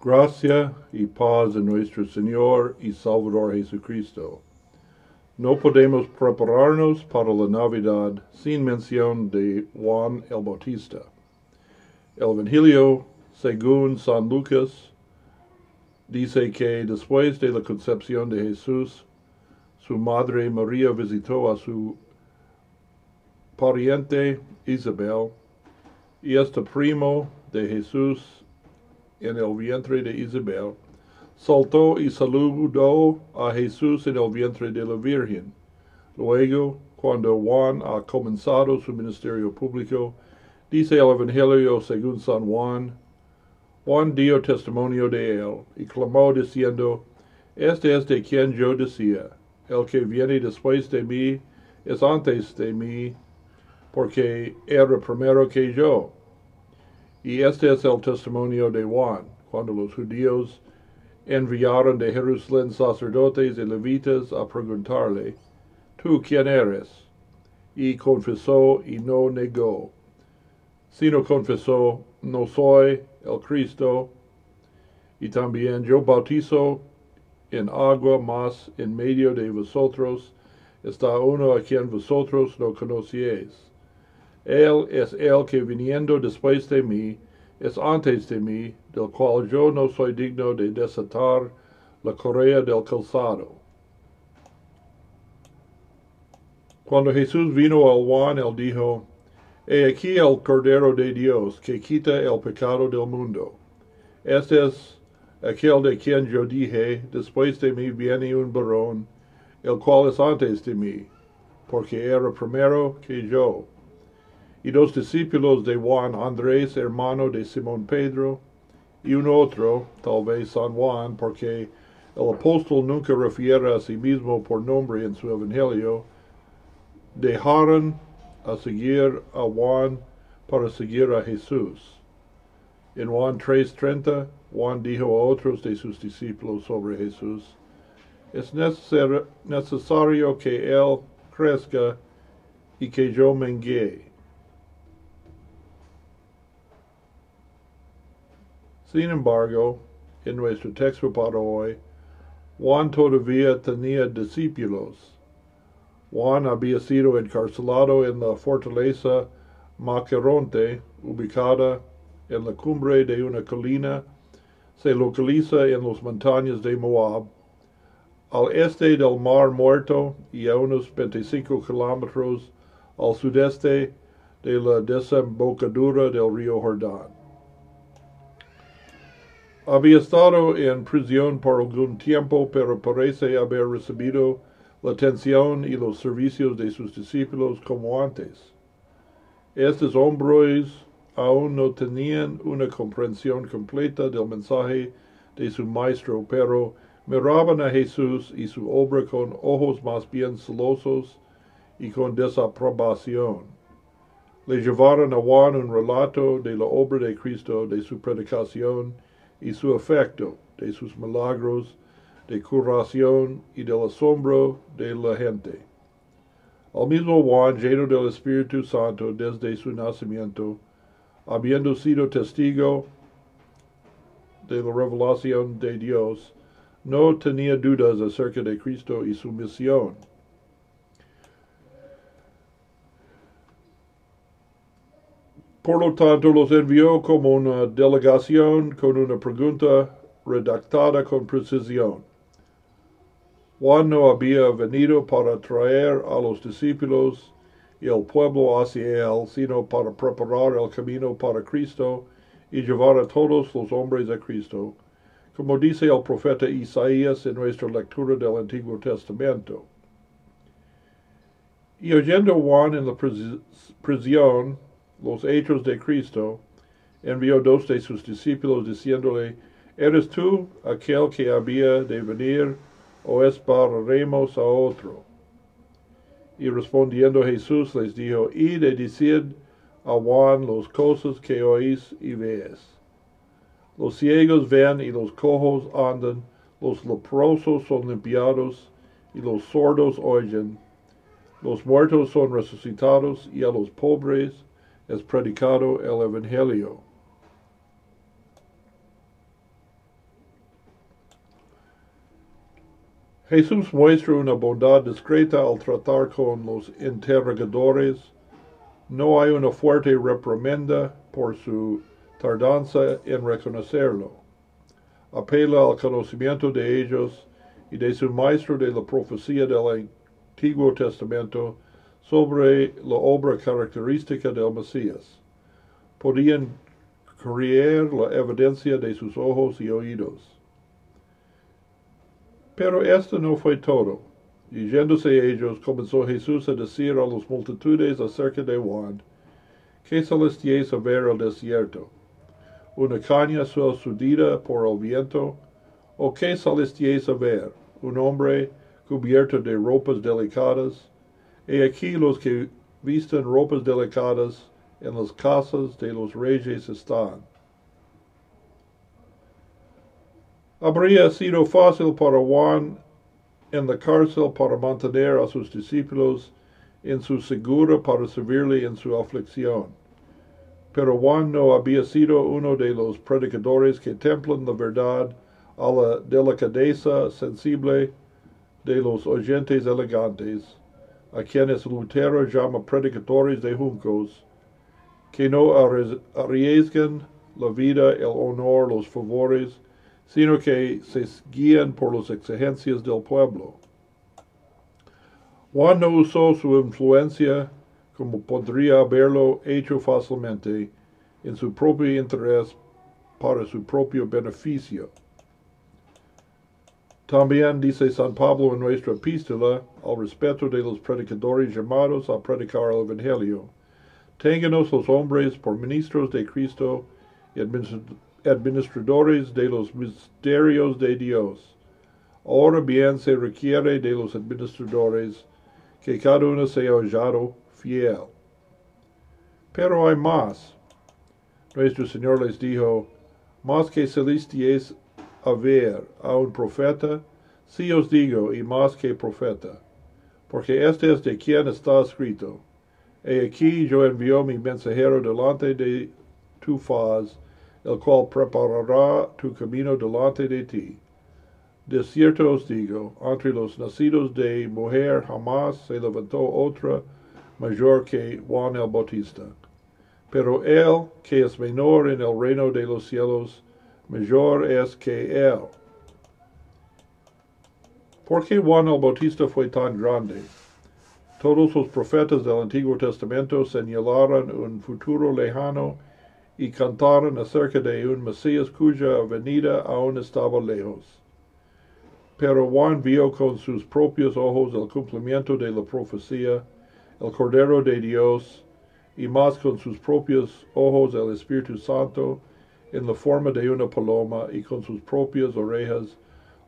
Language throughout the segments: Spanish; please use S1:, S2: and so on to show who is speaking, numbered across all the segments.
S1: Gracia y paz de nuestro Señor y Salvador Jesucristo. No podemos prepararnos para la Navidad sin mención de Juan el Bautista. El Evangelio, según San Lucas, dice que después de la concepción de Jesús, su madre María visitó a su pariente Isabel y este primo de Jesús en el vientre de Isabel, saltó y saludó a Jesús en el vientre de la Virgen. Luego, cuando Juan ha comenzado su ministerio público, dice el Evangelio según San Juan, Juan dio testimonio de él y clamó diciendo, Este es de quien yo decía, el que viene después de mí es antes de mí, porque era primero que yo. Y este es el testimonio de Juan, cuando los judíos enviaron de Jerusalén sacerdotes y levitas a preguntarle, ¿tú quién eres? Y confesó y no negó, sino confesó, no soy el Cristo, y también yo bautizo en agua, mas en medio de vosotros está uno a quien vosotros no conocéis él es el que viniendo después de mí, es antes de mí, del cual yo no soy digno de desatar la correa del calzado. Cuando Jesús vino al Juan, él dijo, He aquí el Cordero de Dios que quita el pecado del mundo. Este es aquel de quien yo dije, después de mí viene un varón, el cual es antes de mí, porque era primero que yo y dos discípulos de Juan, Andrés, hermano de Simón Pedro, y un otro, tal vez San Juan, porque el apóstol nunca refiere a sí mismo por nombre en su evangelio, dejaron a seguir a Juan para seguir a Jesús. En Juan 3:30, Juan dijo a otros de sus discípulos sobre Jesús, es necesario que Él crezca y que yo mengue. Sin embargo, en nuestro texto para hoy, Juan todavía tenía discípulos. Juan había sido encarcelado en la fortaleza Maqueronte, ubicada en la cumbre de una colina, se localiza en las montañas de Moab, al este del Mar Muerto y a unos 25 kilómetros al sudeste de la desembocadura del río Jordán. Había estado en prisión por algún tiempo, pero parece haber recibido la atención y los servicios de sus discípulos como antes. Estos hombres aún no tenían una comprensión completa del mensaje de su maestro, pero miraban a Jesús y su obra con ojos más bien celosos y con desaprobación. Le llevaron a Juan un relato de la obra de Cristo, de su predicación y su efecto, de sus milagros, de curación y del asombro de la gente. Al mismo Juan, lleno del Espíritu Santo desde su nacimiento, habiendo sido testigo de la revelación de Dios, no tenía dudas acerca de Cristo y su misión. Por lo tanto, los envió como una delegación con una pregunta redactada con precisión. Juan no había venido para traer a los discípulos y el pueblo hacia él, sino para preparar el camino para Cristo y llevar a todos los hombres a Cristo, como dice el profeta Isaías en nuestra lectura del Antiguo Testamento. Y oyendo Juan en la prisión los hechos de Cristo, envió dos de sus discípulos diciéndole, ¿Eres tú aquel que había de venir o esperaremos a otro? Y respondiendo Jesús les dijo, y decid a Juan las cosas que oís y veis. Los ciegos ven y los cojos andan, los leprosos son limpiados y los sordos oyen, los muertos son resucitados y a los pobres es predicado el Evangelio. Jesús muestra una bondad discreta al tratar con los interrogadores. No hay una fuerte reprimenda por su tardanza en reconocerlo. Apela al conocimiento de ellos y de su maestro de la profecía del Antiguo Testamento sobre la obra característica del Mesías. Podían creer la evidencia de sus ojos y oídos. Pero esto no fue todo. Y yéndose ellos, comenzó Jesús a decir a las multitudes acerca de Juan, ¿qué salisteis a ver al desierto? ¿Una caña sacudida por el viento? ¿O qué salisteis a ver? ¿Un hombre cubierto de ropas delicadas? He aquí los que visten ropas delicadas en las casas de los reyes están. Habría sido fácil para Juan en la cárcel para mantener a sus discípulos en su segura para servirle en su aflicción. Pero Juan no había sido uno de los predicadores que templan la verdad a la delicadeza sensible de los oyentes elegantes, a quienes Lutero llama predicadores de juncos, que no arriesgan la vida, el honor, los favores, sino que se guían por las exigencias del pueblo. Juan no usó su influencia como podría haberlo hecho fácilmente en su propio interés para su propio beneficio. También dice San Pablo en nuestra epístola al respecto de los predicadores llamados a predicar el Evangelio. Ténganos los hombres por ministros de Cristo y administradores de los misterios de Dios. Ahora bien se requiere de los administradores que cada uno sea hallado fiel. Pero hay más. Nuestro Señor les dijo, más que celesties a un profeta, sí os digo, y más que profeta, porque este es de quien está escrito. He aquí yo envío mi mensajero delante de tu faz, el cual preparará tu camino delante de ti. De cierto os digo, entre los nacidos de mujer jamás se levantó otra mayor que Juan el Bautista. Pero él que es menor en el reino de los cielos, mayor es que él. ¿Por qué Juan el Bautista fue tan grande? Todos los profetas del Antiguo Testamento señalaron un futuro lejano y cantaron acerca de un Mesías cuya venida aún estaba lejos. Pero Juan vio con sus propios ojos el cumplimiento de la profecía, el Cordero de Dios, y más con sus propios ojos el Espíritu Santo en la forma de una paloma y con sus propias orejas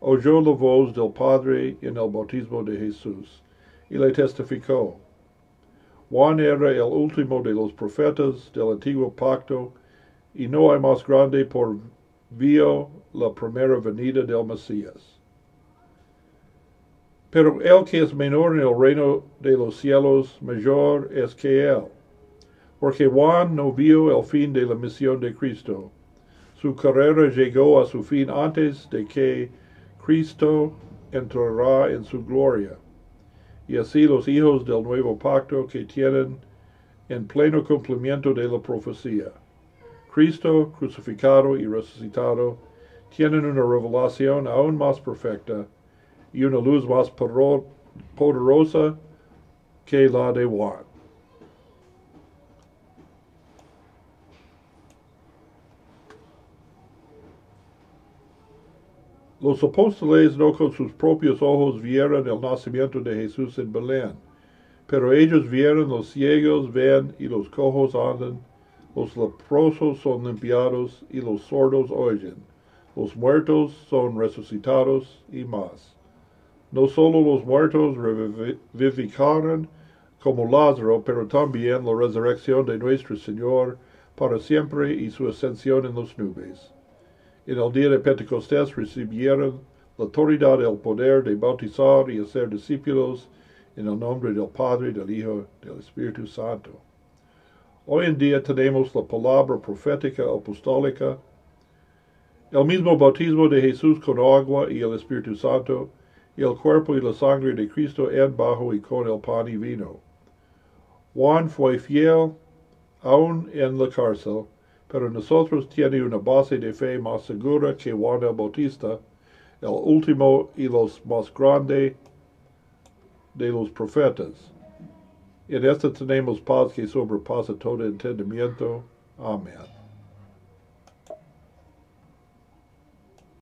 S1: oyó la voz del Padre en el bautismo de Jesús y le testificó. Juan era el último de los profetas del antiguo pacto y no hay más grande por vio la primera venida del Mesías. Pero el que es menor en el reino de los cielos, mayor es que él, porque Juan no vio el fin de la misión de Cristo. Su carrera llegó a su fin antes de que Cristo entrará en su gloria. Y así los hijos del nuevo pacto que tienen en pleno cumplimiento de la profecía. Cristo crucificado y resucitado tienen una revelación aún más perfecta y una luz más poderosa que la de Juan. Los apóstoles no con sus propios ojos vieron el nacimiento de Jesús en Belén, pero ellos vieron los ciegos ven y los cojos andan los leprosos son limpiados y los sordos oyen, los muertos son resucitados y más. No solo los muertos revivificaron como Lázaro, pero también la resurrección de nuestro Señor para siempre y su ascensión en las nubes. En el día de Pentecostés recibieron la autoridad el poder de bautizar y hacer discípulos en el nombre del Padre, del Hijo, del Espíritu Santo. Hoy en día tenemos la palabra profética apostólica, el mismo bautismo de Jesús con agua y el Espíritu Santo, el cuerpo y la sangre de Cristo en bajo y con el pan y vino. Juan fue fiel aún en la cárcel, pero nosotros tiene una base de fe más segura que Juan el Bautista, el último y los más grande de los profetas. En esto tenemos paz que sobrepasa todo entendimiento. Amén.